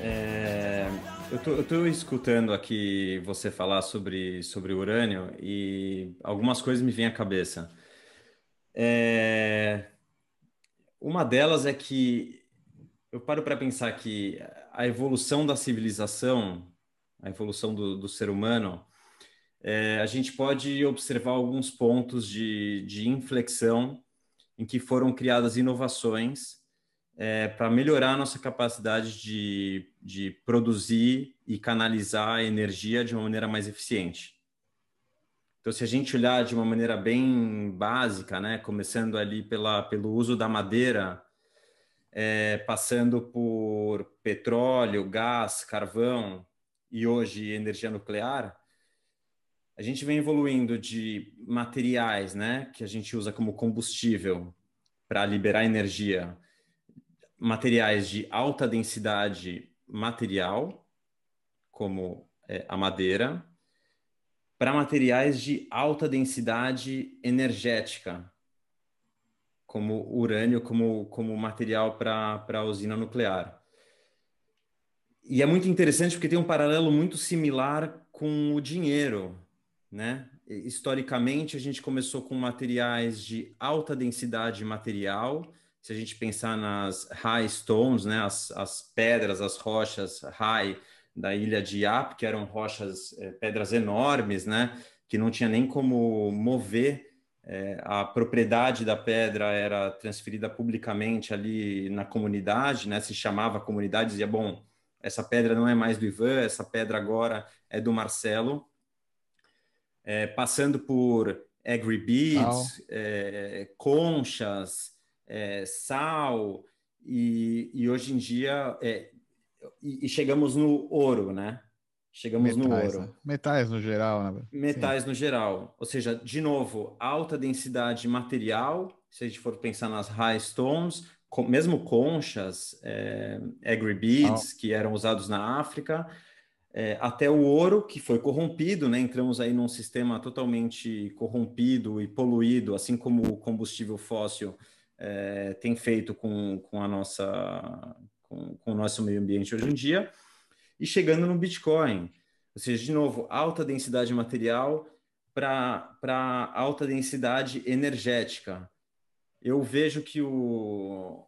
É, eu estou escutando aqui você falar sobre, sobre urânio e algumas coisas me vêm à cabeça. É, uma delas é que eu paro para pensar que a evolução da civilização, a evolução do, do ser humano, é, a gente pode observar alguns pontos de, de inflexão em que foram criadas inovações é, para melhorar a nossa capacidade de, de produzir e canalizar a energia de uma maneira mais eficiente. Então, se a gente olhar de uma maneira bem básica, né, começando ali pela, pelo uso da madeira, é, passando por petróleo, gás, carvão e hoje energia nuclear, a gente vem evoluindo de materiais, né, que a gente usa como combustível para liberar energia, materiais de alta densidade material, como é, a madeira, para materiais de alta densidade energética, como urânio, como, como material para a usina nuclear. E é muito interessante porque tem um paralelo muito similar com o dinheiro, né? Historicamente, a gente começou com materiais de alta densidade material, se a gente pensar nas high stones, né, as, as pedras, as rochas high da ilha de Yap, que eram rochas, é, pedras enormes, né, que não tinha nem como mover, é, a propriedade da pedra era transferida publicamente ali na comunidade, né, se chamava comunidade, dizia, bom, essa pedra não é mais do Ivan, essa pedra agora é do Marcelo, é, passando por agri beads, é, conchas, é, sal, e, e, hoje em dia, é, e, e, chegamos no ouro, né? Chegamos metais, no ouro. Né? Metais no geral, né? Metais Sim. no geral. Ou seja, de novo, alta densidade material, se a gente for pensar nas high stones, com, mesmo conchas, é, agri beads, que eram usados na África, é, até o ouro, que foi corrompido, né? Entramos aí num sistema totalmente corrompido e poluído, assim como o combustível fóssil é, tem feito com, com a nossa com, com, o nosso meio ambiente hoje em dia, e chegando no Bitcoin. Ou seja, de novo, alta densidade material para alta densidade energética. Eu vejo que o,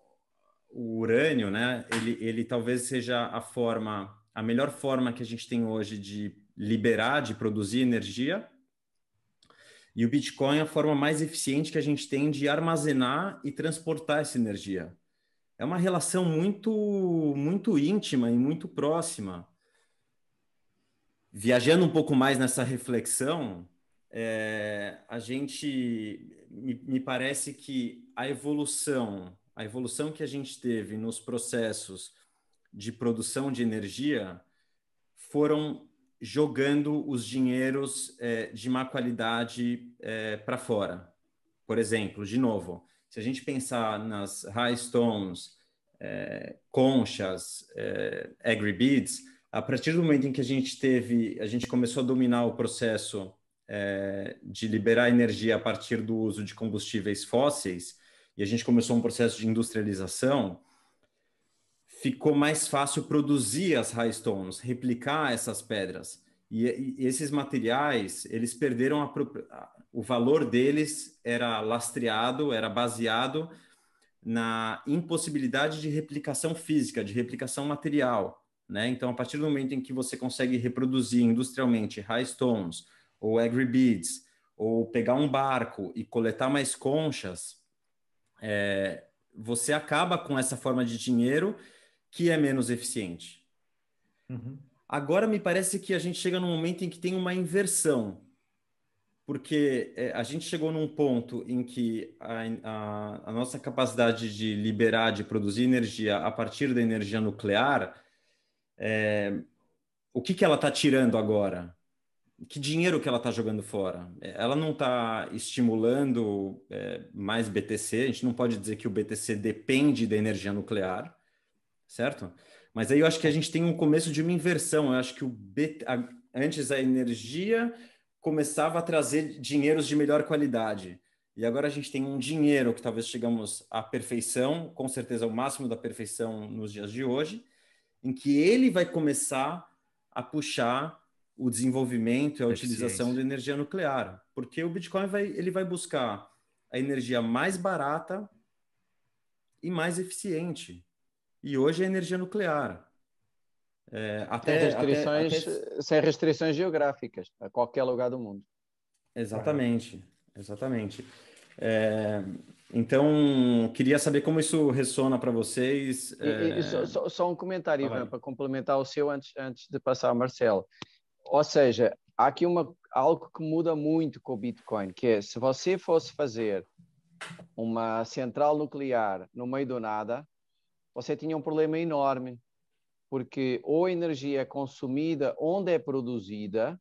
o urânio, né, ele, ele talvez seja a forma, a melhor forma que a gente tem hoje de liberar, de produzir energia, e o Bitcoin é a forma mais eficiente que a gente tem de armazenar e transportar essa energia. É uma relação muito, muito íntima e muito próxima. Viajando um pouco mais nessa reflexão, é, a gente me, me parece que a evolução, a evolução que a gente teve nos processos de produção de energia foram jogando os dinheiros é, de má qualidade é, para fora. Por exemplo, de novo, se a gente pensar nas high stones, é, conchas, é, agri beads, a partir do momento em que a gente teve, a gente começou a dominar o processo é, de liberar energia a partir do uso de combustíveis fósseis, e a gente começou um processo de industrialização, ficou mais fácil produzir as high stones, replicar essas pedras. E, e esses materiais, eles perderam a, o valor deles era lastreado, era baseado na impossibilidade de replicação física, de replicação material. Né? Então, a partir do momento em que você consegue reproduzir industrialmente high stones ou agri beads, ou pegar um barco e coletar mais conchas, é, você acaba com essa forma de dinheiro que é menos eficiente. Uhum. Agora me parece que a gente chega num momento em que tem uma inversão, porque é, a gente chegou num ponto em que a, a, a, nossa capacidade de liberar, de produzir energia a partir da energia nuclear, é, o que, que ela está tirando agora? Que dinheiro que ela está jogando fora? Ela não está estimulando é, mais BTC, a gente não pode dizer que o BTC depende da energia nuclear, certo? Mas aí eu acho que a gente tem um começo de uma inversão. Eu acho que o B, a, antes a energia começava a trazer dinheiros de melhor qualidade. E agora a gente tem um dinheiro que talvez chegamos à perfeição, com certeza o máximo da perfeição nos dias de hoje, em que ele vai começar a puxar o desenvolvimento e a utilização da energia nuclear, porque o Bitcoin vai, ele vai buscar a energia mais barata e mais eficiente. E hoje é energia nuclear. É, até, sem, restrições, até, até... sem restrições geográficas, a qualquer lugar do mundo. Exatamente, exatamente. É, então, queria saber como isso ressona para vocês. E, é... e só, só, só, um comentário, Ivan, para complementar o seu antes, antes de passar ao Marcelo. Ou seja, há aqui uma, algo que muda muito com o Bitcoin, que é se você fosse fazer uma central nuclear no meio do nada, você tinha um problema enorme, porque ou a energia é consumida onde é produzida,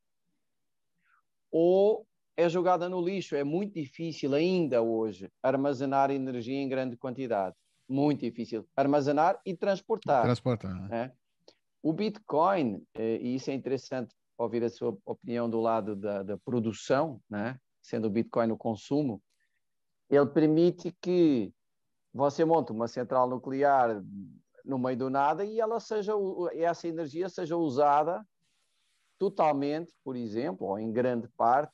ou é jogada no lixo. É muito difícil ainda hoje armazenar energia em grande quantidade. Muito difícil. Armazenar e transportar. Transportar. Né? O Bitcoin, eh, e isso é interessante ouvir a sua opinião do lado da, da produção, né? sendo o Bitcoin o consumo, ele permite que você monte uma central nuclear no meio do nada e ela seja essa energia seja usada totalmente, por exemplo, ou em grande parte,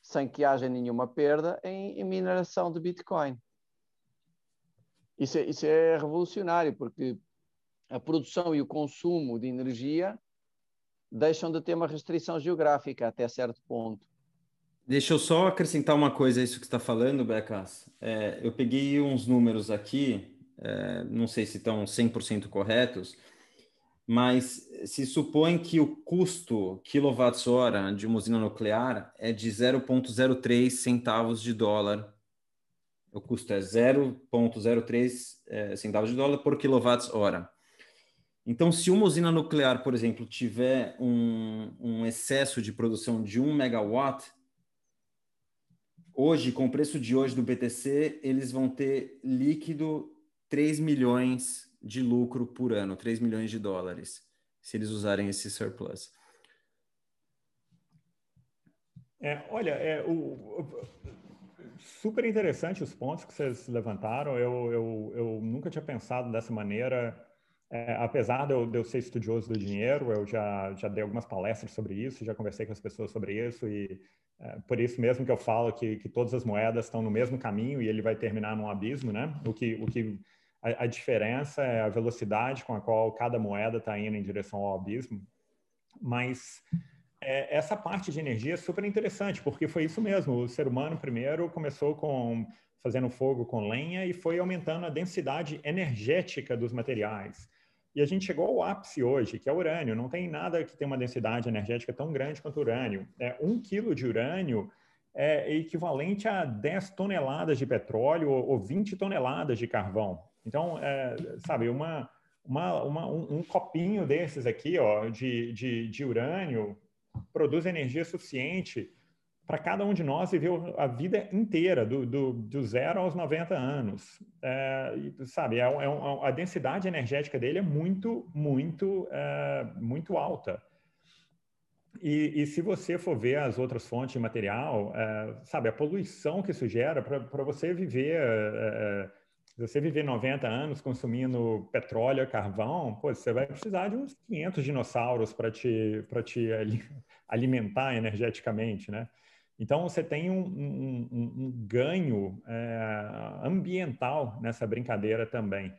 sem que haja nenhuma perda em, em mineração de Bitcoin. Isso é, isso é revolucionário, porque a produção e o consumo de energia deixam de ter uma restrição geográfica até certo ponto. Deixa eu só acrescentar uma coisa a isso que está falando, Becas. É, eu peguei uns números aqui, é, não sei se estão 100% corretos, mas se supõe que o custo quilowatts-hora de uma usina nuclear é de 0,03 centavos de dólar. O custo é 0,03 é, centavos de dólar por quilowatts-hora. Então, se uma usina nuclear, por exemplo, tiver um, um excesso de produção de 1 megawatt, hoje, com o preço de hoje do BTC, eles vão ter líquido 3 milhões de lucro por ano, 3 milhões de dólares, se eles usarem esse surplus. É, olha, é, o, o, super interessante os pontos que vocês levantaram. Eu, eu, eu nunca tinha pensado dessa maneira. É, apesar de eu, de eu, ser estudioso do dinheiro, eu já, já dei algumas palestras sobre isso, já conversei com as pessoas sobre isso, e é, por isso mesmo que eu falo que, que todas as moedas estão no mesmo caminho e ele vai terminar num abismo, né? O que, o que a, a diferença é a velocidade com a qual cada moeda está indo em direção ao abismo. Mas é, essa parte de energia é super interessante, porque foi isso mesmo. O ser humano primeiro começou com fazendo fogo com lenha e foi aumentando a densidade energética dos materiais. E a gente chegou ao ápice hoje, que é urânio. Não tem nada que tenha uma densidade energética tão grande quanto urânio. É, um quilo de urânio é equivalente a 10 toneladas de petróleo ou 20 toneladas de carvão. Então, é, sabe, uma, uma, uma um, um, copinho desses aqui, ó, de, de, de urânio, produz energia suficiente para cada um de nós viver a vida inteira, do, do, do zero aos 90 anos. É, sabe, é, é a densidade energética dele é muito, muito, é, muito alta. E, e, se você for ver as outras fontes de material, é, sabe, a poluição que isso gera para você viver, é, você viver 90 anos consumindo petróleo, carvão, pô, você vai precisar de uns 500 dinossauros para te, te alimentar energeticamente, né? Então, você tem um, um, um ganho é, ambiental nessa brincadeira também.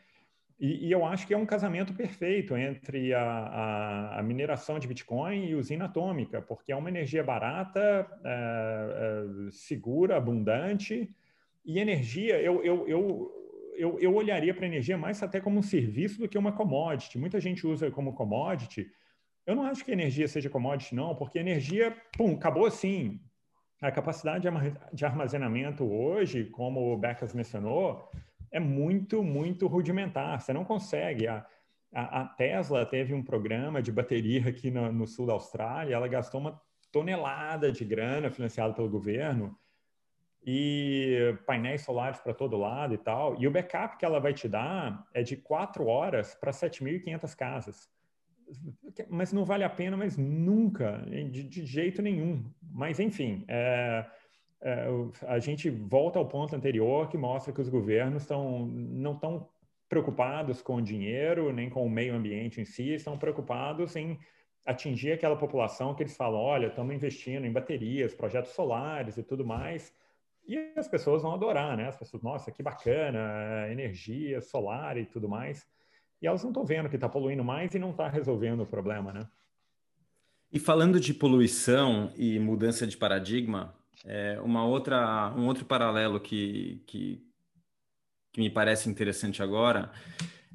E, e, eu acho que é um casamento perfeito entre a, a, a, mineração de Bitcoin e usina atômica, porque é uma energia barata, é, é, segura, abundante, e energia, eu, eu, eu, eu, eu olharia para a energia mais até como um serviço do que uma commodity. Muita gente usa como commodity. Eu não acho que energia seja commodity, não, porque energia, pum, acabou assim. A capacidade de armazenamento hoje, como o Beckas mencionou, é muito, muito rudimentar. Você não consegue. A, a, a Tesla teve um programa de bateria aqui no, no, sul da Austrália, ela gastou uma tonelada de grana financiada pelo governo e painéis solares para todo lado e tal. E o backup que ela vai te dar é de quatro horas para 7.500 casas mas não vale a pena, mas nunca, de, de jeito nenhum. Mas, enfim, é, é, a gente volta ao ponto anterior que mostra que os governos estão, não estão preocupados com o dinheiro, nem com o meio ambiente em si, estão preocupados em atingir aquela população que eles falam, olha, estamos investindo em baterias, projetos solares e tudo mais, e as pessoas vão adorar, né? As pessoas, nossa, que bacana, energia solar e tudo mais. E elas não estão vendo que está poluindo mais e não está resolvendo o problema, né? E falando de poluição e mudança de paradigma, é uma outra, um outro paralelo que, que, que me parece interessante agora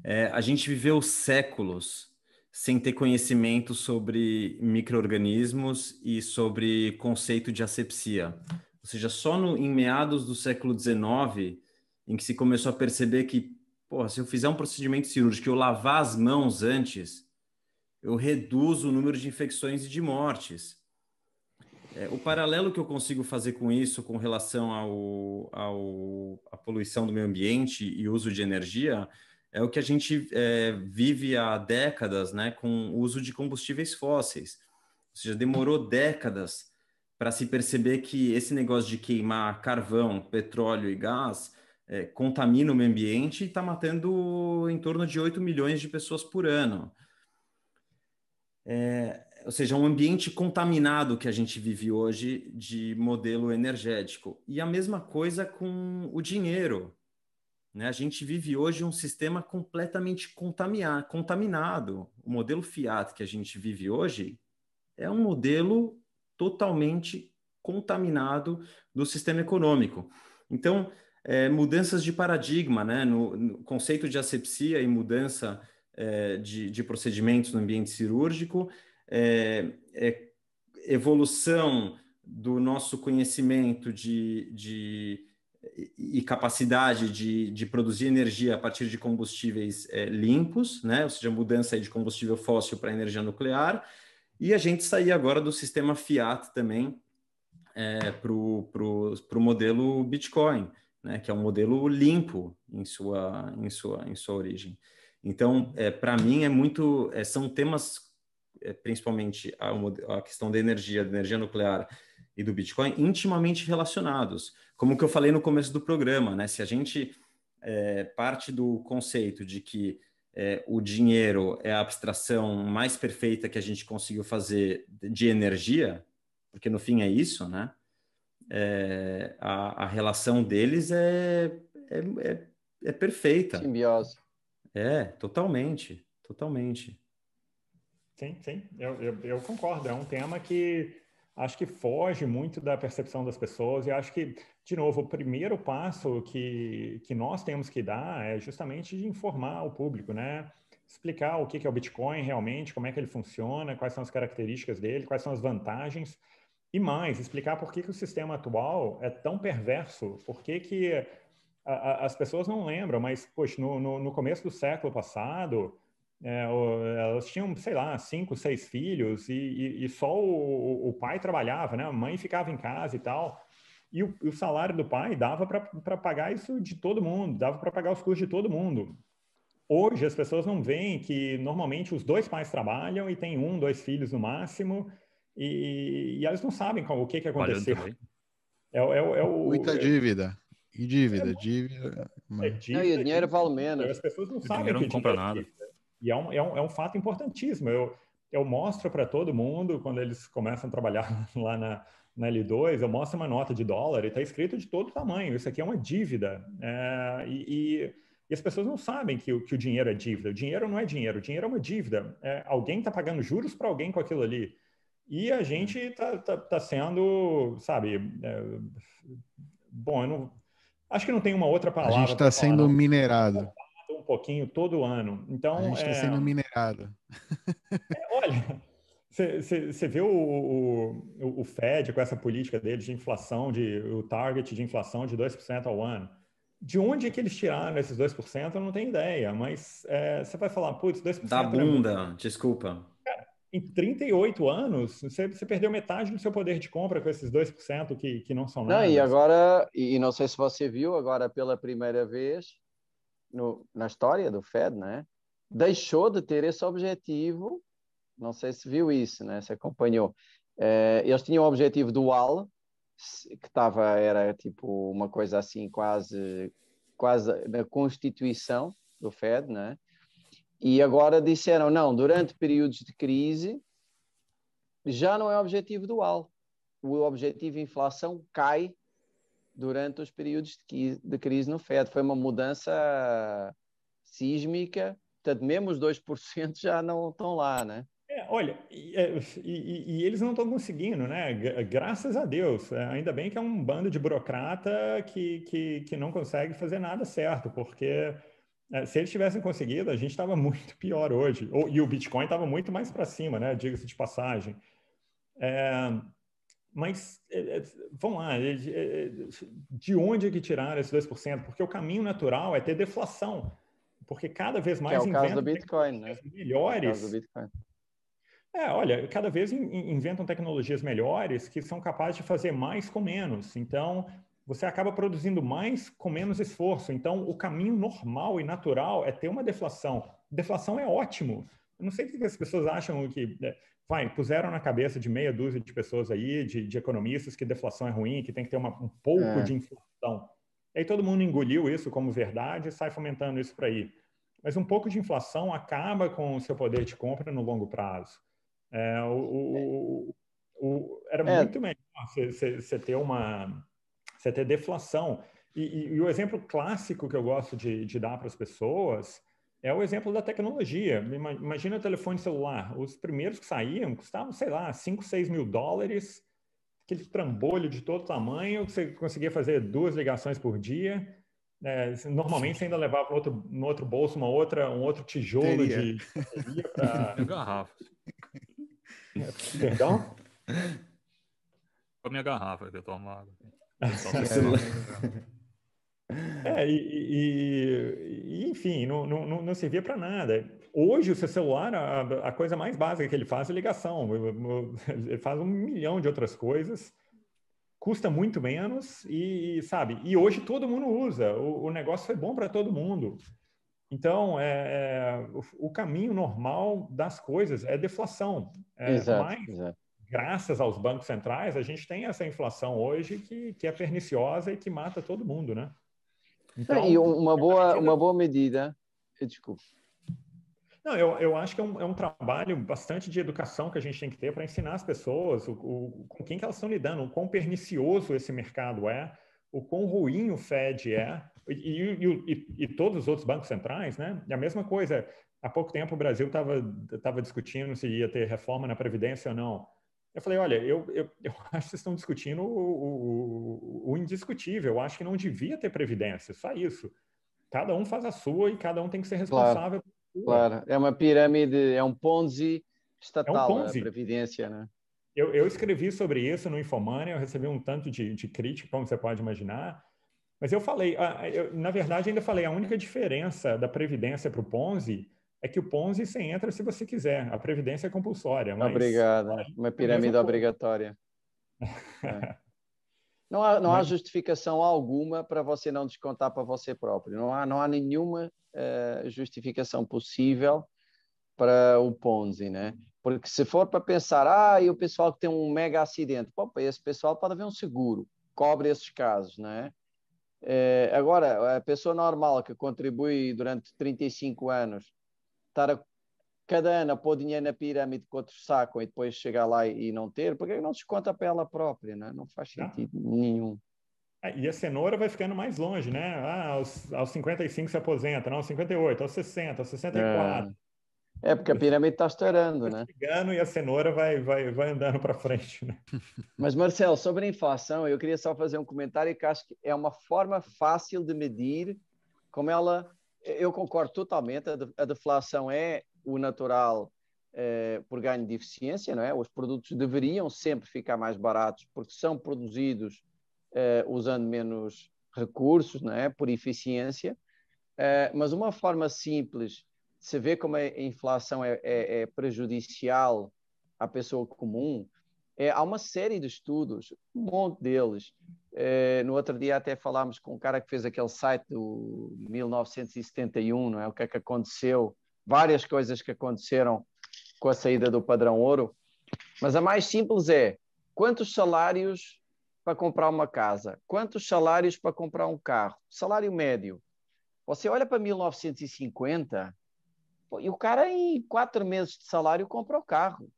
é a gente viveu séculos sem ter conhecimento sobre micro-organismos e sobre conceito de asepsia. Ou seja, só no, em meados do século XIX, em que se começou a perceber que, porra, se eu fizer um procedimento cirúrgico, eu lavar as mãos antes, eu reduzo o número de infecções e de mortes. É, o paralelo que eu consigo fazer com isso, com relação ao, ao, à poluição do meio ambiente e uso de energia, é o que a gente é, vive há décadas né, com o uso de combustíveis fósseis. Ou seja, demorou décadas para se perceber que esse negócio de queimar carvão, petróleo e gás é, contamina o meio ambiente e está matando em torno de 8 milhões de pessoas por ano. É, ou seja, um ambiente contaminado que a gente vive hoje de modelo energético. E a mesma coisa com o dinheiro. Né? A gente vive hoje um sistema completamente contaminado. O modelo Fiat que a gente vive hoje é um modelo totalmente contaminado do sistema econômico. Então, é, mudanças de paradigma, né? no, no, conceito de asepsia e mudança é, de, de, procedimentos no ambiente cirúrgico, é, é evolução do nosso conhecimento de, de e capacidade de, de produzir energia a partir de combustíveis é, limpos, né? ou seja, mudança de combustível fóssil para energia nuclear, e a gente sair agora do sistema Fiat também é, para o modelo Bitcoin, né? que é um modelo limpo em sua, em sua, em sua origem. Então, é, para mim, é muito. É, são temas, é, principalmente a, a questão da energia, da energia nuclear e do Bitcoin, intimamente relacionados como que eu falei no começo do programa, né? Se a gente é, parte do conceito de que é, o dinheiro é a abstração mais perfeita que a gente conseguiu fazer de energia, porque no fim é isso, né? É, a, a, relação deles é, é, é, é perfeita. Simbiose. É, totalmente, totalmente. Sim, sim, eu, eu, eu concordo. É um tema que acho que foge muito da percepção das pessoas e acho que, de novo, o primeiro passo que, que nós temos que dar é justamente de informar o público, né? Explicar o que é o Bitcoin realmente, como é que ele funciona, quais são as características dele, quais são as vantagens e mais, explicar por que, que o sistema atual é tão perverso, por que, que a, a, as pessoas não lembram, mas, poxa, no, no, no começo do século passado, é, elas tinham, sei lá, cinco, seis filhos e, e, e só o, o, pai trabalhava, né? A mãe ficava em casa e tal. E o, o salário do pai dava para pagar isso de todo mundo, dava para pagar os custos de todo mundo. Hoje as pessoas não veem que normalmente os dois pais trabalham e tem um, dois filhos no máximo e, e elas não sabem qual, o que, que aconteceu. É, é, é, o, Muita dívida. E dívida, dívida. É, dívida, não, e o dinheiro vale menos. As pessoas não o sabem que não compra nada. Dívida. E é um, é um, é um fato importantíssimo. Eu, eu mostro para todo mundo, quando eles começam a trabalhar lá na, na L2, eu mostro uma nota de dólar e está escrito de todo tamanho. Isso aqui é uma dívida. É, e, e, e, as pessoas não sabem que, que o dinheiro é dívida. O dinheiro não é dinheiro, o dinheiro é uma dívida. É, alguém está pagando juros para alguém com aquilo ali. E a gente está tá, tá sendo, sabe, é, bom, eu não, acho que não tem uma outra palavra. A gente está sendo minerado pouquinho todo ano. Então, a gente está é... sendo minerado. É, olha, você vê o, o, o, Fed com essa política dele de inflação, de, o target de inflação de 2% ao ano. De onde é que eles tiraram esses 2%? Eu não tenho ideia, mas você é, vai falar, putz, 2%. Da bunda, é desculpa. Em 38 anos, você, perdeu metade do seu poder de compra com esses 2% que, que não são nada. Não, e agora, e não sei se você viu, agora pela primeira vez, no, na história do Fed, né? Deixou de ter esse objetivo. Não sei se viu isso, né? Se acompanhou. É, eles tinham o objetivo dual, que estava era tipo uma coisa assim quase quase na Constituição, do Fed, né? E agora disseram, não, durante períodos de crise já não é objetivo dual. O objetivo de inflação cai durante os períodos de crise no Fed. Foi uma mudança sísmica, portanto, mesmo os 2% já não estão lá, né? É, olha, e, é, e, e, eles não estão conseguindo, né? Graças a Deus. É, ainda bem que é um bando de burocrata que, que, que não consegue fazer nada certo, porque se eles tivessem conseguido, a gente estava muito pior hoje. E o Bitcoin estava muito mais para cima, né? Diga-se de passagem. É, mas, é, vamos lá, de onde é que tiraram esses 2%? Porque o caminho natural é ter deflação. Porque cada vez mais que é o caso do Bitcoin, né? melhores. É o caso do Bitcoin. É, olha, cada vez inventam tecnologias melhores que são capazes de fazer mais com menos. Então, você acaba produzindo mais com menos esforço. Então, o caminho normal e natural é ter uma deflação. Deflação é ótimo. Eu não sei o que as pessoas acham que. Né, vai, puseram na cabeça de meia dúzia de pessoas aí, de, de economistas, que deflação é ruim, que tem que ter uma, um pouco é. de inflação. E aí todo mundo engoliu isso como verdade e sai fomentando isso para aí. Mas um pouco de inflação acaba com o seu poder de compra no longo prazo. É, o, o, o, era é. muito melhor você ter uma você ter deflação. E, e, e, o exemplo clássico que eu gosto de, de dar para as pessoas é o exemplo da tecnologia. Imagina o telefone celular. Os primeiros que saíam custavam, sei lá, 5, 6 mil dólares, aquele trambolho de todo tamanho, que você conseguia fazer duas ligações por dia. É, normalmente você ainda levava no outro, no outro bolso uma outra, um outro tijolo Teria. de para garrafa. Perdão? Com a minha garrafa que eu tomo água. É, e, e, e, enfim, não, não, não servia para nada. Hoje, o seu celular, a, a, coisa mais básica que ele faz é ligação. Ele faz um milhão de outras coisas, custa muito menos e, sabe, e hoje todo mundo usa. O, o negócio foi bom para todo mundo. Então, é, é o, o, caminho normal das coisas é deflação. É, exato, mas, exato. Graças aos bancos centrais, a gente tem essa inflação hoje que, que é perniciosa e que mata todo mundo, né? Então, e uma boa, uma boa medida... Desculpa. Não, eu, eu acho que é um, é um trabalho bastante de educação que a gente tem que ter para ensinar as pessoas o, o, com quem que elas estão lidando, o quão pernicioso esse mercado é, o quão ruim o Fed é, e, e, e, e, todos os outros bancos centrais, né? E a mesma coisa, há pouco tempo o Brasil estava discutindo se ia ter reforma na Previdência ou não. Eu falei, olha, eu, eu, eu acho que vocês estão discutindo o, o, o, indiscutível, eu acho que não devia ter Previdência, só isso. Cada um faz a sua e cada um tem que ser responsável. Claro, claro. é uma pirâmide, é um Ponzi estatal, é um Ponzi. a Previdência, né? Eu, eu, escrevi sobre isso no Infomania, eu recebi um tanto de, de crítica, como você pode imaginar, mas eu falei, eu, na verdade, ainda falei, a única diferença da Previdência para o Ponzi é que o Ponzi você entra se você quiser, a Previdência é compulsória. Mas... Obrigado, uma pirâmide obrigatória. É. Não há, não há justificação alguma para você não descontar para você próprio. Não há, não há nenhuma uh, justificação possível para o Ponzi, né? Porque se for para pensar, ah, e o pessoal que tem um mega acidente, pô, esse pessoal pode haver um seguro, cobre esses casos, né? É, agora, a pessoa normal que contribui durante 35 anos, estar a, cada ano a pôr dinheiro na pirâmide que outros sacam e depois chegar lá e, e não ter, porque não desconta para ela própria, né? não faz sentido não. nenhum. É, e a cenoura vai ficando mais longe, né? Ah, aos, aos 55 se aposenta, não, aos 58, aos 60, aos 64. É. É, porque a pirâmide está estourando, né? Chegando e a cenoura vai, vai, vai andando para frente, né? Mas, Marcelo, sobre a inflação, eu queria só fazer um comentário que acho que é uma forma fácil de medir como ela... Eu concordo totalmente, a deflação é o natural eh, por ganho de eficiência, não é? Os produtos deveriam sempre ficar mais baratos porque são produzidos eh, usando menos recursos, não é? Por eficiência. Eh, mas uma forma simples se vê como a inflação é, é, é prejudicial à pessoa comum, é, há uma série de estudos, um monte deles. É, no outro dia até falámos com um cara que fez aquele site do 1971, não é? O que é que aconteceu, várias coisas que aconteceram com a saída do padrão ouro. Mas a mais simples é quantos salários para comprar uma casa, quantos salários para comprar um carro, salário médio. Você olha para 1950 pô, e o cara, em quatro meses de salário, compra o carro.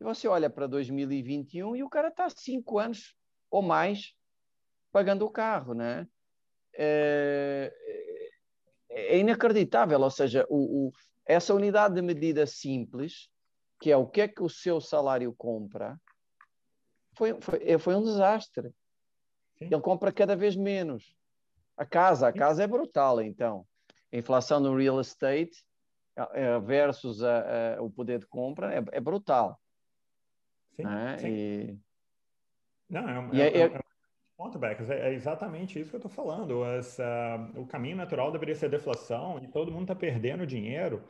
E você olha para 2021 e o cara está cinco anos ou mais pagando o carro, né? É, é inacreditável, ou seja, o, o, essa unidade de medida simples, que é o que é que o seu salário compra, foi, foi, foi um desastre. Sim. Ele compra cada vez menos. A casa, a casa é brutal, então. A inflação no real estate versus a, a, o poder de compra é, é brutal. Sim, né? sim. E... Não, é, é, é, é, ponto, Beckers, é, exatamente isso que eu estou falando. Essa, o caminho natural deveria ser deflação e todo mundo está perdendo dinheiro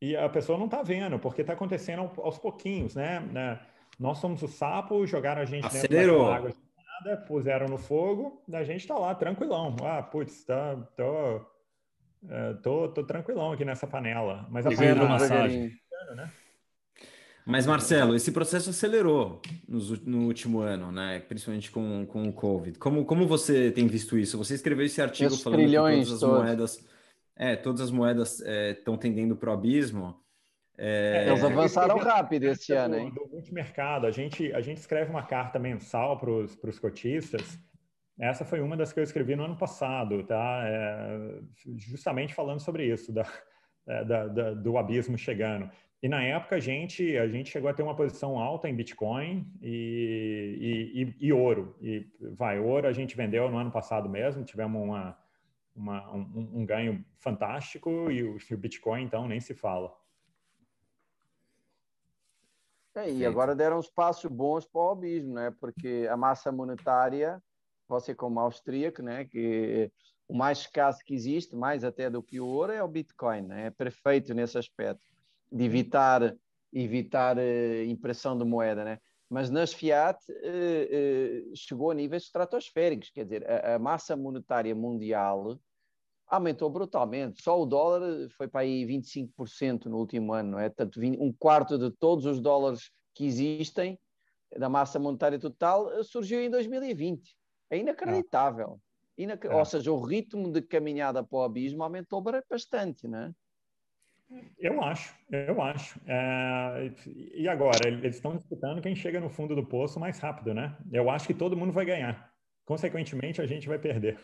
e a pessoa não está vendo, porque está acontecendo aos pouquinhos, né? né? Nós somos o sapo, jogaram a gente Acelerou. dentro da água nada, puseram no fogo, a gente está lá tranquilão. Ah, putz, tá, tô, é, tô, tô tranquilão aqui nessa panela. Mas a panela massagem. Né? Mas, Marcelo, esse processo acelerou no, no, último ano, né? Principalmente com, com o Covid. Como, como você tem visto isso? Você escreveu esse artigo falando que todas as todos. moedas, é, todas as moedas estão é, tendendo para o abismo. É, Eles avançaram rápido esse do, ano, hein? Do multimercado, a gente, a gente escreve uma carta mensal para os cotistas. Essa foi uma das que eu escrevi no ano passado, tá? É, justamente falando sobre isso, da, é, da, da, do abismo chegando. E na época a gente, a gente chegou a ter uma posição alta em Bitcoin e, e, e, e ouro. E vai, ouro a gente vendeu no ano passado mesmo, tivemos uma, uma um, um, ganho fantástico e o, o Bitcoin então nem se fala. É, e agora deram uns passos bons para o abismo, né? porque a massa monetária, você como austríaco, né? que o mais escasso que existe, mais até do que o ouro, é o Bitcoin. Né? É perfeito nesse aspecto, de evitar, evitar uh, impressão de moeda. Né? Mas nas Fiat uh, uh, chegou a níveis estratosféricos, quer dizer, a, a massa monetária mundial aumentou brutalmente. Só o dólar foi para aí 25% no último ano, não é? Portanto, um quarto de todos os dólares que existem da massa monetária total surgiu em 2020. É inacreditável. Inac... É. Ou seja, o ritmo de caminhada para o abismo aumentou bastante, não é? Eu acho, eu acho. É... E agora, eles estão disputando quem chega no fundo do poço mais rápido, né? Eu acho que todo mundo vai ganhar. Consequentemente, a gente vai perder.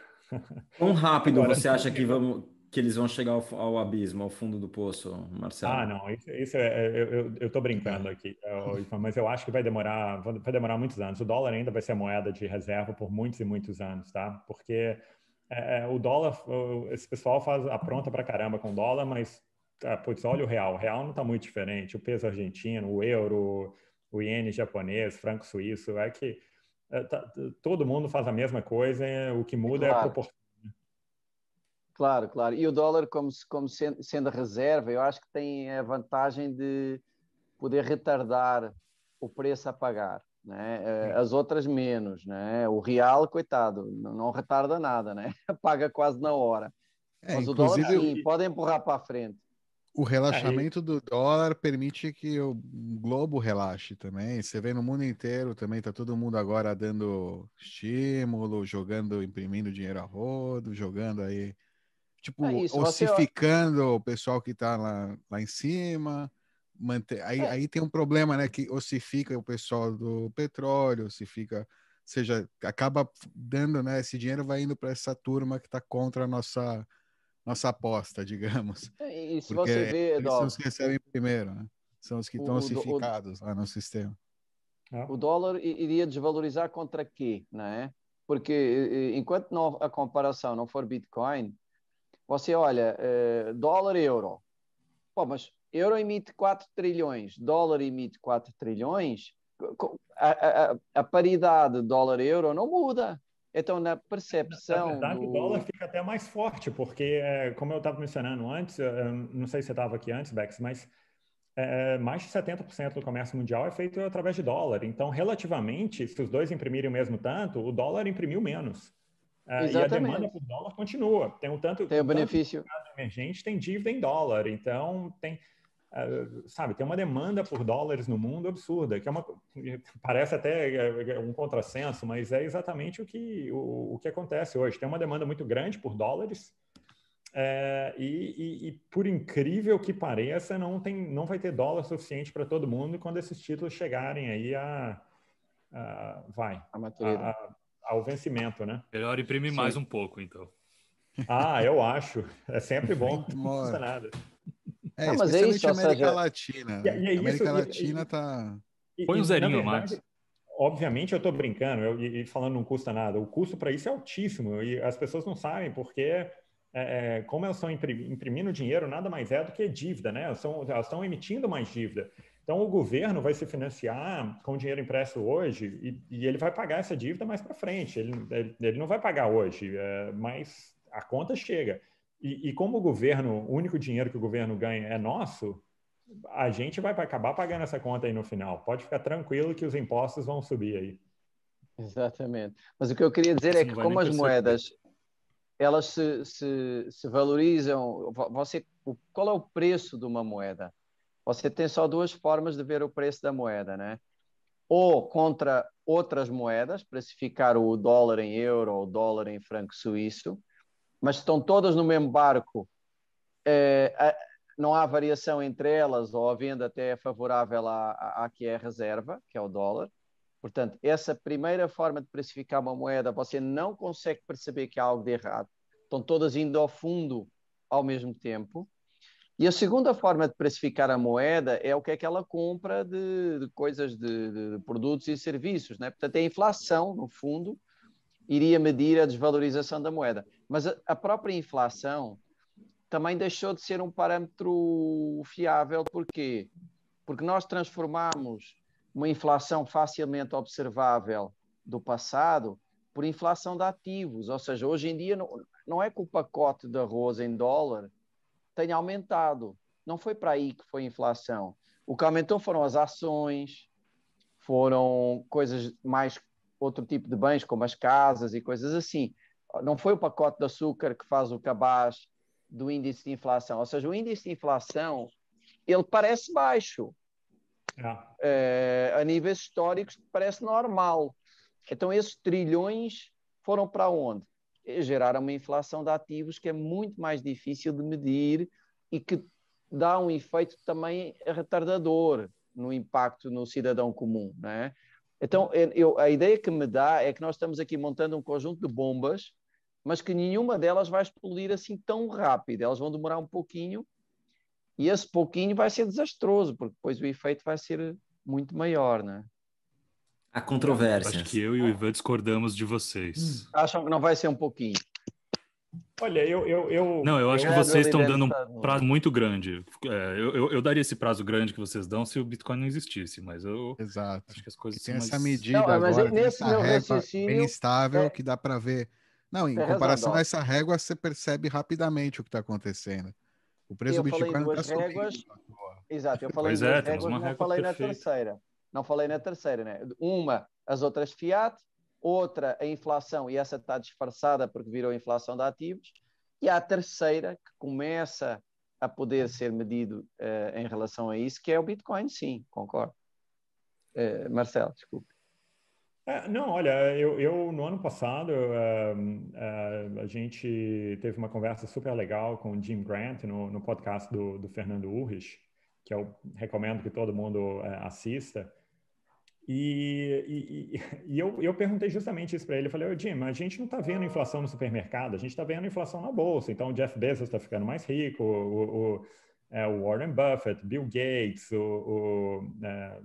Quão rápido Agora, você acha que, vamos, que eles vão chegar ao, ao, abismo, ao fundo do poço, Marcelo? Ah, não, isso, isso é, eu, eu tô brincando aqui, eu, mas eu acho que vai demorar, vai demorar muitos anos. O dólar ainda vai ser moeda de reserva por muitos e muitos anos, tá? Porque é, é o dólar, esse pessoal faz apronta para caramba com o dólar, mas ah, putz, olha o real, o real não está muito diferente. O peso argentino, o euro, o iene japonês, franco suíço, é que é, tá, todo mundo faz a mesma coisa, o que muda claro. é a proporção. Né? Claro, claro. E o dólar, como, como sendo, sendo reserva, eu acho que tem a vantagem de poder retardar o preço a pagar. Né? É, as outras menos, né? O real, coitado, não retarda nada, né? Paga quase na hora. É, Mas o dólar sim, eu... pode empurrar para frente. O relaxamento Aí... do dólar permite que o globo relaxe também. Você vê no mundo inteiro também, tá todo mundo agora dando estímulo, jogando, imprimindo dinheiro a rodo, jogando aí, tipo, é isso, ossificando você... o pessoal que tá lá, lá em cima. Manter... Aí, é. aí tem um problema, né? Que ossifica o pessoal do petróleo, ossifica, seja, acaba dando, né? Esse dinheiro vai indo para essa turma que está contra a nossa nossa aposta, digamos. É, e se Porque você vê, eles são os que recebem primeiro, né? São os que estão ossificados lá no sistema. O dólar iria desvalorizar contra quê, não é? Porque enquanto não, a comparação não for Bitcoin, você olha, uh, dólar euro. Pô, mas euro emite 4 trilhões, dólar emite 4 trilhões, a, a, a paridade dólar-euro não muda. Então, na percepção. Na verdade, do... o dólar fica até mais forte, porque, é, como eu estava mencionando antes, não sei se você estava aqui antes, Bex, mas é, mais de 70% do comércio mundial é feito através de dólar. Então, relativamente, se os dois imprimirem o mesmo tanto, o dólar imprimiu menos. É, e a demanda por dólar continua. Tem um tanto. Tem o benefício. Tanto emergente tem dívida em dólar. Então, tem. Sabe, tem uma demanda por dólares no mundo absurda, que é uma, parece até é, é um contrassenso, mas é exatamente o que, o, o que acontece hoje. Tem uma demanda muito grande por dólares, é, e, e, e, por incrível que pareça, não, tem, não vai ter dólar suficiente para todo mundo quando esses títulos chegarem aí a, a vai, a, a, ao vencimento, né? Melhor imprimir Sim. mais um pouco, então. Ah, eu acho. É sempre bom. não custa nada. É, não, mas é isso, América seja... Latina. E, e é América isso, Latina tá. Põe um zerinho mais. Obviamente eu estou brincando eu, e falando não custa nada. O custo para isso é altíssimo e as pessoas não sabem porque, é, é, como elas estão imprimindo dinheiro, nada mais é do que dívida, né? Elas, elas estão emitindo mais dívida. Então o governo vai se financiar com dinheiro impresso hoje e, e ele vai pagar essa dívida mais para frente. Ele, ele, ele, não vai pagar hoje, é, mas a conta chega. E, e, como o governo, o único dinheiro que o governo ganha é nosso, a gente vai acabar pagando essa conta aí no final. Pode ficar tranquilo que os impostos vão subir aí. Exatamente. Mas o que eu queria dizer é que como as moedas elas se, se, se, valorizam, você, qual é o preço de uma moeda? Você tem só duas formas de ver o preço da moeda, né? Ou contra outras moedas, precificar o dólar em euro ou o dólar em franco suíço, mas estão todas no mesmo barco, é, não há variação entre elas, ou a venda até é favorável à, à, à que é a reserva, que é o dólar. Portanto, essa primeira forma de precificar uma moeda, você não consegue perceber que há algo de errado. Estão todas indo ao fundo ao mesmo tempo. E a segunda forma de precificar a moeda é o que é que ela compra de, de coisas, de, de, produtos e serviços. Né? Portanto, é a inflação, no fundo, iria medir a desvalorização da moeda. Mas a, a própria inflação também deixou de ser um parâmetro fiável. Porquê? Porque nós transformamos uma inflação facilmente observável do passado por inflação de ativos. Ou seja, hoje em dia não, não é que o pacote de arroz em dólar tenha aumentado. Não foi para aí que foi a inflação. O que aumentou foram as ações, foram coisas mais outro tipo de bens, como as casas e coisas assim. Não foi o pacote de açúcar que faz o cabaz do índice de inflação. Ou seja, o índice de inflação ele parece baixo. É. É, a níveis históricos parece normal. Então, esses trilhões foram para onde? Geraram uma inflação de ativos que é muito mais difícil de medir e que dá um efeito também retardador no impacto no cidadão comum. Não é? Então, eu, a ideia que me dá é que nós estamos aqui montando um conjunto de bombas, mas que nenhuma delas vai explodir assim tão rápido. Elas vão demorar um pouquinho e esse pouquinho vai ser desastroso, porque depois o efeito vai ser muito maior, né? Há controvérsias. Acho que eu e o Ivan discordamos de vocês. Acham que não vai ser um pouquinho? Olha, eu, eu, eu Não, eu acho eu que vocês estão dando um prazo muito grande. É, eu, eu, eu, daria esse prazo grande que vocês dão se o Bitcoin não existisse, mas eu Exato. acho que as coisas tem essa mais... medida não, agora, nesse essa régua raciocínio... bem estável é... que dá para ver. Não, em comparação a essa régua, você percebe rapidamente o que está acontecendo. O preço do Bitcoin não está réguas... Exato, eu falei em duas é, réguas, não falei na terceira. Não falei na terceira, né? Uma, as outras fiat, outra a inflação, e essa está disfarçada porque virou inflação de ativos, e há a terceira que começa a poder ser medido uh, em relação a isso, que é o Bitcoin, sim, concordo. Uh, Marcelo, desculpe. É, não, olha, eu, eu, no ano passado uh, a gente teve uma conversa super legal com o Jim Grant no, no podcast do, do, Fernando Urrich, que eu recomendo que todo mundo assista. E, e, e, eu, eu perguntei justamente isso para ele. Eu falei, Jim, a gente não está vendo inflação no supermercado, a gente está vendo inflação na bolsa. Então, o Jeff Bezos está ficando mais rico, o, o, é, o, Warren Buffett, Bill Gates, o, é,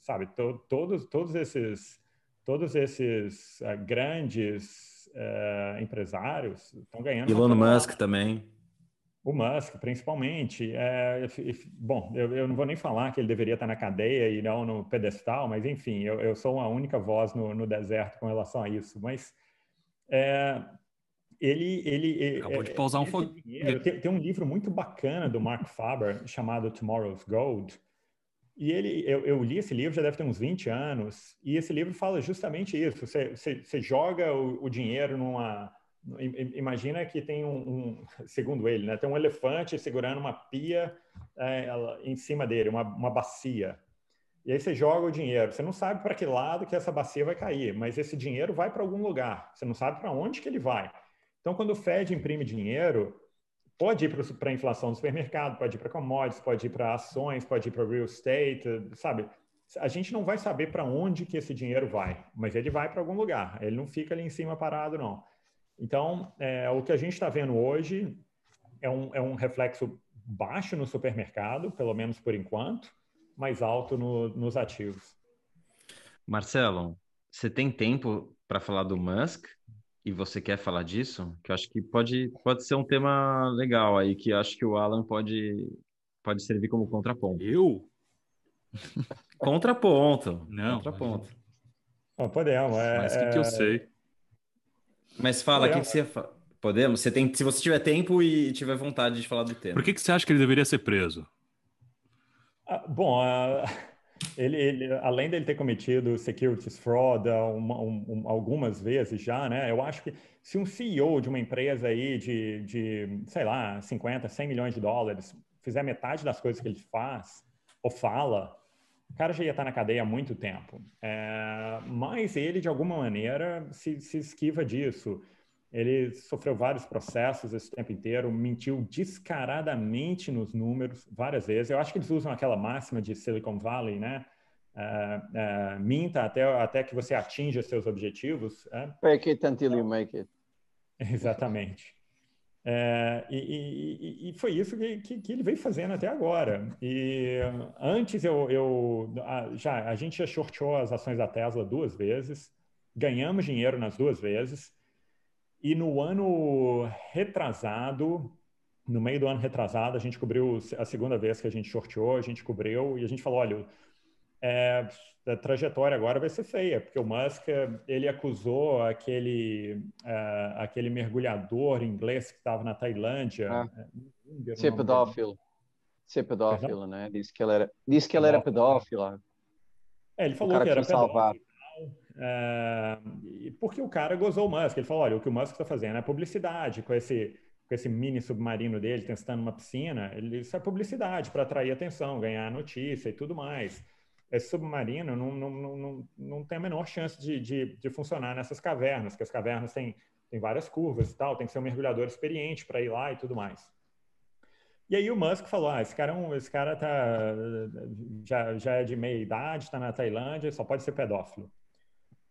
sabe, to, todos, todos esses, todos esses uh, grandes uh, empresários estão ganhando. Elon Musk também. O Musk, principalmente. É, bom, eu, eu, não vou nem falar que ele deveria estar na cadeia e não no pedestal, mas enfim, eu, eu sou a única voz no, no, deserto com relação a isso. Mas é, ele, ele. Acabou de pausar um foguete. Tem, tem, um livro muito bacana do Mark Faber chamado Tomorrow's Gold. E ele, eu, eu, li esse livro já deve ter uns 20 anos, e esse livro fala justamente isso. Você, você, você joga o, o dinheiro numa imagina que tem um, um, segundo ele, né, tem um elefante segurando uma pia é, em cima dele, uma, uma bacia. E aí você joga o dinheiro. Você não sabe para que lado que essa bacia vai cair, mas esse dinheiro vai para algum lugar. Você não sabe para onde que ele vai. Então, quando o Fed imprime dinheiro, pode ir para a inflação do supermercado, pode ir para commodities, pode ir para ações, pode ir para real estate, sabe? A gente não vai saber para onde que esse dinheiro vai, mas ele vai para algum lugar. Ele não fica ali em cima parado, não. Então, é, o que a gente está vendo hoje é um, é um reflexo baixo no supermercado, pelo menos por enquanto, mais alto no, nos ativos. Marcelo, você tem tempo para falar do Musk? E você quer falar disso? Que eu acho que pode, pode ser um tema legal aí, que eu acho que o Alan pode, pode servir como contraponto. Eu? contraponto. Não. Contraponto. Não, podemos. É, Mas o que, que eu é, sei? Mas fala, o que, que você... Podemos? Você tem, se você tiver tempo e tiver vontade de falar do tema. Por que, que você acha que ele deveria ser preso? Ah, bom, ah, ele, ele, além dele ter cometido securities fraud uma, um, algumas vezes já, né? Eu acho que se um CEO de uma empresa aí de, de, sei lá, 50, 100 milhões de dólares fizer metade das coisas que ele faz ou fala, o cara já ia estar na cadeia há muito tempo. É, mas ele, de alguma maneira, se, se esquiva disso. Ele sofreu vários processos esse tempo inteiro, mentiu descaradamente nos números várias vezes. Eu acho que eles usam aquela máxima de Silicon Valley, né? Uh, uh, minta até, até que você atinja seus objetivos. É? Fake it until you make it. Exatamente. É, e, e, e, foi isso que, que, que, ele veio fazendo até agora. E antes eu, eu já a gente já shortou as ações da Tesla duas vezes, ganhamos dinheiro nas duas vezes. E no ano retrasado, no meio do ano retrasado, a gente cobriu a segunda vez que a gente shorteou, a gente cobriu e a gente falou, olha, é, a trajetória agora vai ser feia, porque o Musk ele acusou aquele uh, aquele mergulhador inglês que estava na Tailândia, ah. É, ser pedófilo, ser pedófilo, né? Disse que ele era, disse que ele era pedófilo. É, ele falou que, que era pedófilo. É, porque o cara gozou o Musk. Ele falou: olha, o que o Musk está fazendo é publicidade com esse, com esse mini submarino dele testando uma piscina. Ele, isso é publicidade para atrair atenção, ganhar notícia e tudo mais. Esse submarino não, não, não, não tem a menor chance de, de, de funcionar nessas cavernas, que as cavernas têm, têm várias curvas e tal, tem que ser um mergulhador experiente para ir lá e tudo mais. E aí o Musk falou, ah, esse cara, é um, esse cara tá, já, já é de meia idade, está na Tailândia, só pode ser pedófilo.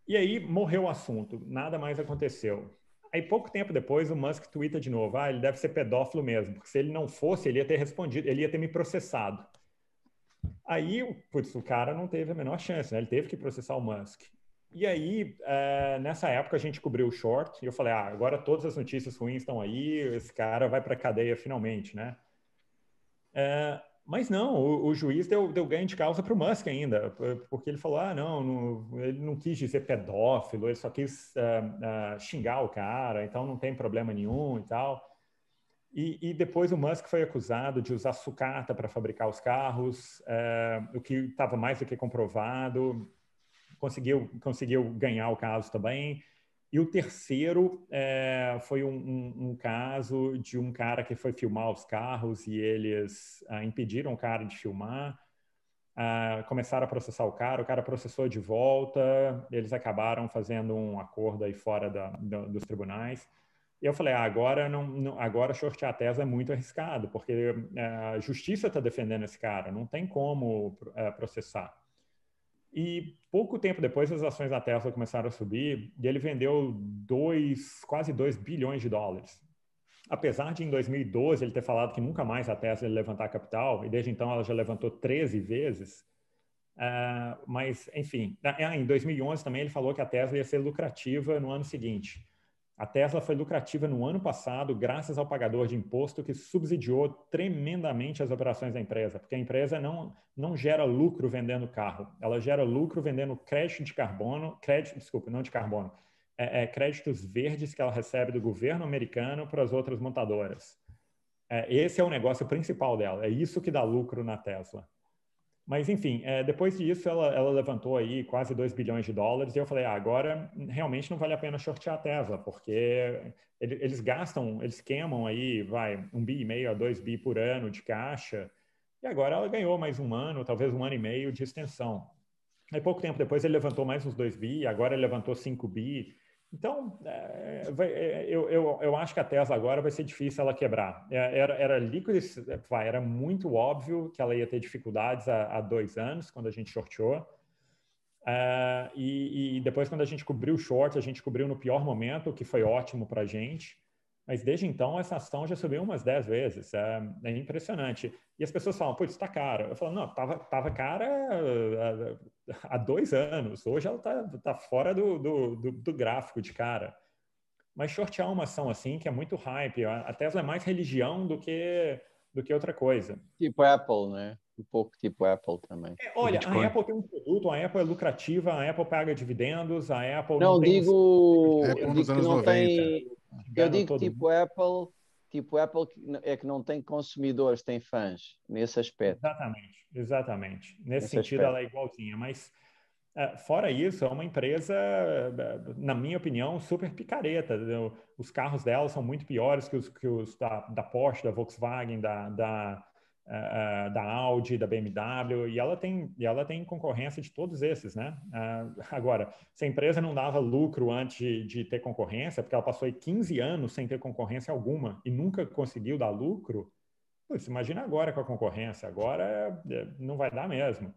E aí morreu o assunto, nada mais aconteceu. Aí pouco tempo depois o Musk twitta de novo, ah, ele deve ser pedófilo mesmo, porque se ele não fosse, ele ia ter respondido, ele ia ter me processado. Aí, putz, o cara não teve a menor chance, né? Ele teve que processar o Musk. E aí, é, nessa época, a gente cobriu o short e eu falei, ah, agora todas as notícias ruins estão aí, esse cara vai para cadeia finalmente, né? É, mas não, o, o juiz deu, deu, ganho de causa para o Musk ainda, porque ele falou: ah, não, não, ele não quis dizer pedófilo, ele só quis uh, uh, xingar o cara, então não tem problema nenhum e tal. E, e depois o Musk foi acusado de usar sucata para fabricar os carros, uh, o que estava mais do que comprovado, conseguiu, conseguiu ganhar o caso também. E o terceiro é, foi um, um, um, caso de um cara que foi filmar os carros e eles ah, impediram o cara de filmar. Ah, começaram a processar o cara, o cara processou de volta, eles acabaram fazendo um acordo aí fora da, da, dos tribunais. Eu falei, ah, agora não, não, agora shortear a Tesla é muito arriscado, porque ah, a justiça está defendendo esse cara, não tem como eh, processar. E pouco tempo depois, as ações da Tesla começaram a subir e ele vendeu dois, quase 2 bilhões de dólares. Apesar de em 2012 ele ter falado que nunca mais a Tesla ia levantar capital, e desde então ela já levantou 13 vezes, uh, mas enfim, em 2011 também ele falou que a Tesla ia ser lucrativa no ano seguinte. A Tesla foi lucrativa no ano passado, graças ao pagador de imposto que subsidiou tremendamente as operações da empresa, porque a empresa não, não gera lucro vendendo carro, ela gera lucro vendendo crédito de carbono, crédito, desculpa, não de carbono, é, é, créditos verdes que ela recebe do governo americano para as outras montadoras. É, esse é o negócio principal dela, é isso que dá lucro na Tesla. Mas, enfim, é, depois disso, ela, ela, levantou aí quase 2 bilhões de dólares, e eu falei, ah, agora realmente não vale a pena shortear a Tesla, porque eles gastam, eles queimam aí, vai, um bi e meio a dois bi por ano de caixa, e agora ela ganhou mais um ano, talvez um ano e meio de extensão. Aí, pouco tempo depois, ele levantou mais uns 2 bi, agora ele levantou 5 bi, então, é, vai, é, eu, eu, eu acho que a Tesla agora vai ser difícil ela quebrar. É, era, era líquido, era muito óbvio que ela ia ter dificuldades há, há dois anos, quando a gente shorteou. Uh, e, e, depois, quando a gente cobriu o short, a gente cobriu no pior momento, o que foi ótimo para a gente. Mas desde então, essa ação já subiu umas 10 vezes. É, é impressionante. E as pessoas falam, putz, está cara. Eu falo, não, estava tava cara há dois anos. Hoje ela está tá fora do, do, do, do, gráfico de cara. Mas shortear uma ação assim, que é muito hype. A Tesla é mais religião do que, do que outra coisa. Tipo Apple, né? Um pouco tipo Apple também. É, olha, a Apple tem um produto, a Apple é lucrativa, a Apple paga dividendos, a Apple não, não digo, tem... Apple nos anos 90. Tem eu digo tipo Apple, tipo Apple é que não tem consumidores, tem fãs nesse aspecto. Exatamente, exatamente. Nesse, nesse sentido, aspecto. ela é igualzinha, mas uh, fora isso, é uma empresa, na minha opinião, super picareta. Os carros dela são muito piores que os, que os da, da Porsche, da Volkswagen, da, da uh, da Audi, da BMW, e ela tem, e ela tem concorrência de todos esses, né? Uh, agora, se a empresa não dava lucro antes de, de, ter concorrência, porque ela passou aí 15 anos sem ter concorrência alguma e nunca conseguiu dar lucro, putz, imagina agora com a concorrência, agora é, não vai dar mesmo.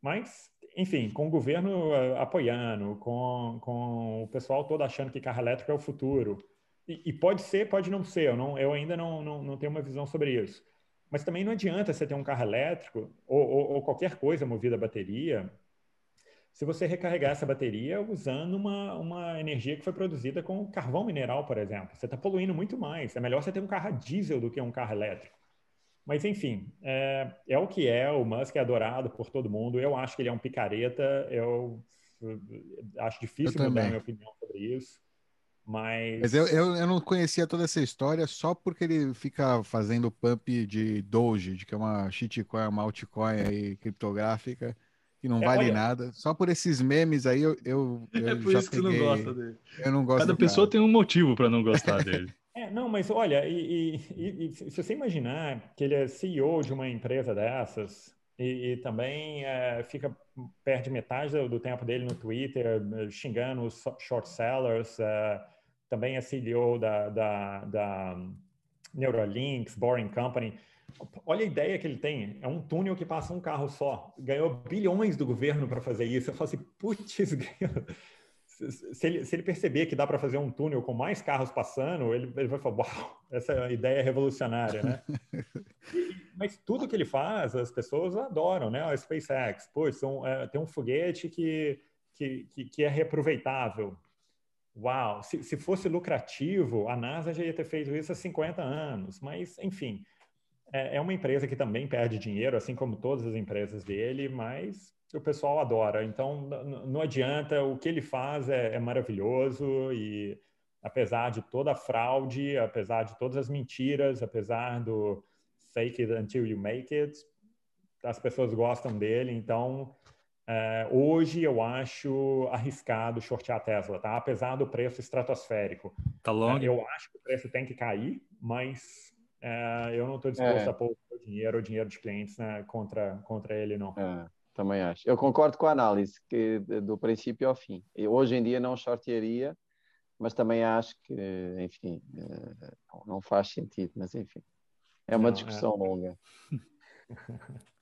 Mas, enfim, com o governo apoiando, com, com o pessoal todo achando que carro elétrico é o futuro, e, e pode ser, pode não ser, eu, não, eu ainda não, não, não tenho uma visão sobre isso. Mas também não adianta você ter um carro elétrico ou, ou, ou qualquer coisa movida a bateria se você recarregar essa bateria usando uma, uma energia que foi produzida com carvão mineral, por exemplo. Você está poluindo muito mais. É melhor você ter um carro a diesel do que um carro elétrico. Mas, enfim, é, é o que é. O Musk é adorado por todo mundo. Eu acho que ele é um picareta. Eu, acho difícil eu mudar minha opinião sobre isso. Mas, Mas eu, eu, eu, não conhecia toda essa história só porque ele fica fazendo pump de Doge, de que é uma shitcoin, uma altcoin aí criptográfica, que não é, vale olha... nada. Só por esses memes aí eu. eu, é por isso peguei... que você não gosta dele. Eu não gosto Cada pessoa cara. tem um motivo para não gostar dele. É, não, mas olha, e, e, e, se você imaginar que ele é CEO de uma empresa dessas e, e também é, fica perde metade do, do, tempo dele no Twitter xingando os short sellers, é, também é CEO da, da, da Neuralinks, Boring Company. Olha a ideia que ele tem. É um túnel que passa um carro só. Ganhou bilhões do governo para fazer isso. Eu falo assim, putz, se ele, se ele perceber que dá para fazer um túnel com mais carros passando, ele, ele vai falar, uau, essa ideia é revolucionária, né? mas tudo que ele faz, as pessoas adoram, né? A SpaceX, pô, são, é, tem um foguete que, que, que, que é reaproveitável uau, se, se fosse lucrativo, a NASA já ia ter feito isso há 50 anos. Mas, enfim, é, é uma empresa que também perde dinheiro, assim como todas as empresas dele, mas o pessoal adora. Então, não adianta, o que ele faz é, é maravilhoso e apesar de toda a fraude, apesar de todas as mentiras, apesar do fake it until you make it, as pessoas gostam dele, então é, hoje eu acho arriscado shortear a Tesla, tá? Apesar do preço estratosférico. Tá? É, eu acho que o preço tem que cair, mas é, eu não estou disposto é. a pôr o dinheiro, o dinheiro de clientes né, contra, contra ele, não. É, também acho. Eu concordo com a análise que do princípio ao fim. Eu, hoje em dia não shortearia, mas também acho que, enfim, é, não faz sentido, mas enfim. É uma não, discussão longa.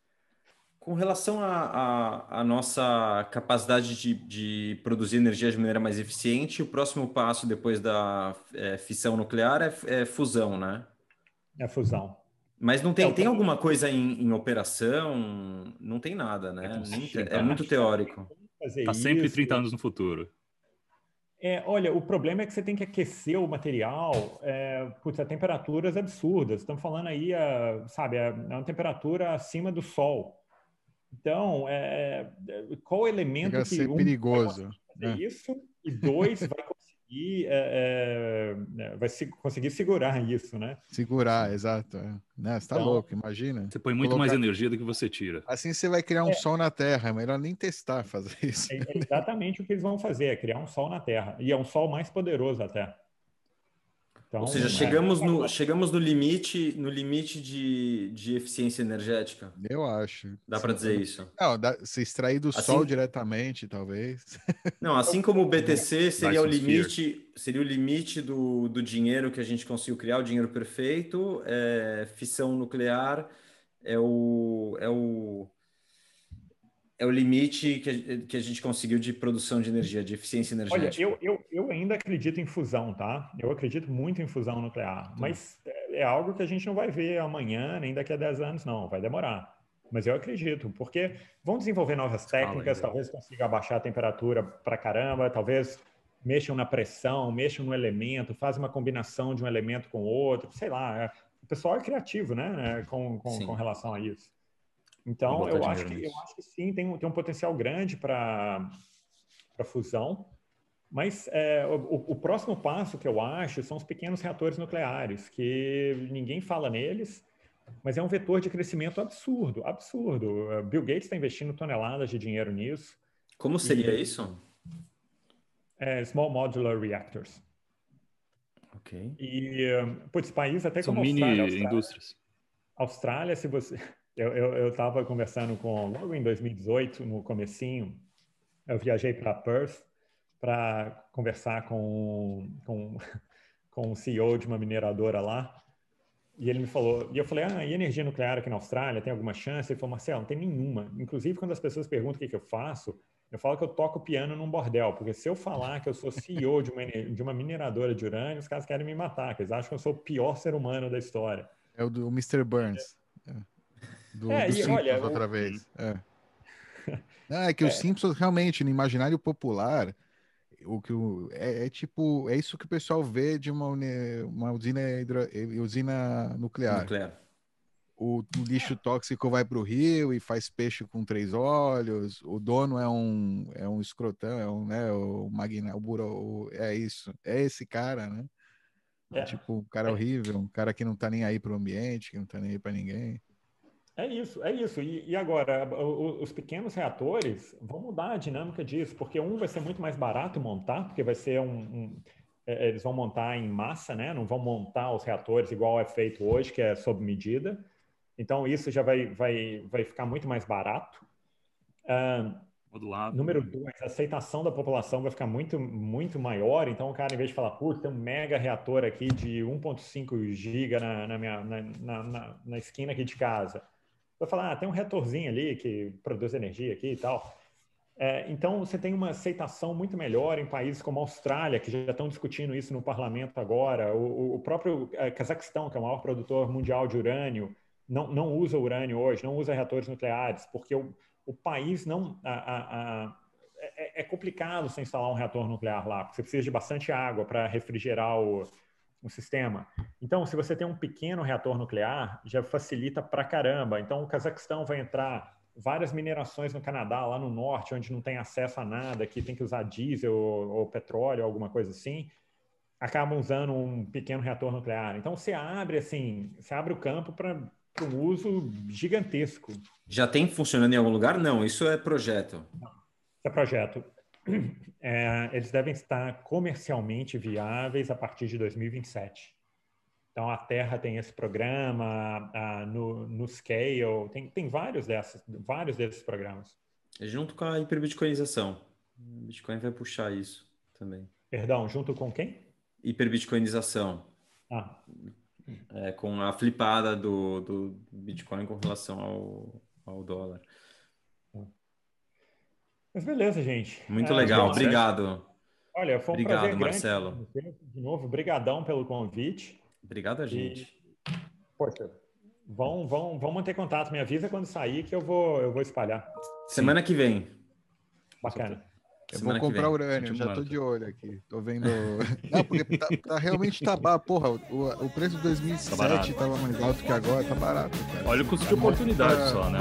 Com relação à nossa capacidade de, de, produzir energia de maneira mais eficiente, o próximo passo depois da é, fissão nuclear é, é, fusão, né? É fusão. Mas não tem, é, tem alguma coisa em, em, operação? Não tem nada, né? É, é muito teórico. Está sempre 30 anos no futuro. É, olha, o problema é que você tem que aquecer o material é, putz, a temperaturas absurdas. Estamos falando aí, a, sabe, a, a uma temperatura acima do sol. Então, é, é qual elemento Chega que ser um perigoso, vai fazer né? isso e dois vai conseguir é, é, vai se, conseguir segurar isso, né? Segurar, exato. É. Né? Você tá então, louco, imagina. Você põe muito colocar... mais energia do que você tira. Assim você vai criar um é. sol na Terra, é melhor nem testar fazer isso. É exatamente o que eles vão fazer, é criar um sol na Terra. E é um sol mais poderoso até. Então, Ou seja, chegamos, é... no, chegamos no limite, no limite de, de eficiência energética. Eu acho. Dá para dizer isso? Não, dá, se extrair do assim, sol diretamente, talvez. Não, assim como o BTC seria o limite, seria o limite do, do dinheiro que a gente conseguiu criar, o dinheiro perfeito, é, fissão nuclear é o, é o é o limite que a, que a gente conseguiu de produção de energia, de eficiência energética. Olha, eu, eu, eu ainda acredito em fusão, tá? Eu acredito muito em fusão nuclear, mas é, é algo que a gente não vai ver amanhã, nem daqui a 10 anos, não. Vai demorar. Mas eu acredito, porque vão desenvolver novas técnicas, talvez consiga abaixar a temperatura para caramba, talvez mexam na pressão, mexam no elemento, fazem uma combinação de um elemento com outro, sei lá. É, o pessoal é criativo, né, com, com, com relação a isso. Então, eu acho, que, eu acho que sim, tem um, tem um potencial grande para fusão. Mas é, o, o, próximo passo que eu acho são os pequenos reatores nucleares, que ninguém fala neles, mas é um vetor de crescimento absurdo, absurdo. Bill Gates está investindo toneladas de dinheiro nisso. Como seria e, isso? É, small Modular Reactors. Ok. E, putz, país até São como mini Austrália, Austrália, indústrias. Austrália, se você eu estava conversando com, logo em 2018, no comecinho, eu viajei para Perth para conversar com, com, com o CEO de uma mineradora lá, e ele me falou, e eu falei, ah, e energia nuclear aqui na Austrália, tem alguma chance? Ele falou, Marcelo, não tem nenhuma. Inclusive, quando as pessoas perguntam o que, que eu faço, eu falo que eu toco piano num bordel, porque se eu falar que eu sou CEO de uma, de uma mineradora de urânio, os caras querem me matar, eles acham que eu sou o pior ser humano da história. É o do Mr. Burns. É. É do, é, do Simpsons olha, outra o... vez. É. Não, é que é. os Simpsons realmente, no imaginário popular, o que o, é, é, tipo, é isso que o pessoal vê de uma, uma usina, hidro, usina nuclear. nuclear. O, o lixo tóxico vai para o rio e faz peixe com três olhos. O dono é um é um escrotão, é um né, o magna, o buro, é isso, é esse cara, né? É. Tipo, um cara horrível, um cara que não tá nem aí pro ambiente, que não tá nem aí para ninguém. É isso, é isso. E, e, agora, os pequenos reatores vão mudar a dinâmica disso, porque um vai ser muito mais barato montar, porque vai ser um, um é, eles vão montar em massa, né? Não vão montar os reatores igual é feito hoje, que é sob medida. Então isso já vai, vai, vai ficar muito mais barato. Uh, Modulado. Número dois, a aceitação da população vai ficar muito, muito maior. Então, o cara, em vez de falar, putz, tem um mega reator aqui de 1,5 giga na, na, minha, na, na, na esquina aqui de casa vai falar, ah, tem um reatorzinho ali que produz energia aqui e tal. É, então, você tem uma aceitação muito melhor em países como a Austrália, que já estão discutindo isso no parlamento agora. O, o próprio é, Cazaquistão, que é o maior produtor mundial de urânio, não, não usa urânio hoje, não usa reatores nucleares, porque o, o país não. A, a, a, é, é, complicado você instalar um reator nuclear lá, porque você precisa de bastante água para refrigerar o, um sistema. Então, se você tem um pequeno reator nuclear, já facilita pra caramba. Então, o Cazaquistão vai entrar várias minerações no Canadá, lá no norte, onde não tem acesso a nada, que tem que usar diesel ou, ou petróleo, alguma coisa assim, acabam usando um pequeno reator nuclear. Então, você abre assim, você abre o campo para um uso gigantesco. Já tem funcionando em algum lugar? Não, isso é projeto. Não, isso é projeto é, eles devem estar comercialmente viáveis a partir de 2027. Então, a Terra tem esse programa, a, no, no Scale, tem, tem vários, dessas, vários desses programas. É junto com a hiperbitcoinização. O Bitcoin vai puxar isso também. Perdão, junto com quem? Hiperbitcoinização. Ah. É, com a flipada do, do Bitcoin com relação ao, ao dólar. Mas beleza, gente. Muito é, legal, obrigado. Olha, foi um obrigado, prazer Marcelo. De novo, brigadão pelo convite. Obrigado a gente. E, poxa, vão, vão, vão manter contato. Me avisa quando sair que eu vou, eu vou espalhar. Semana Sim. que vem. Bacana. Eu vou comprar urânio, já tô de olho aqui. Tô vendo. Não, porque tá, tá realmente tá barato. Porra, o, o preço de 2007 tá tava mais alto que agora, tá barato. Cara. Olha o custo de oportunidade pra... só, né?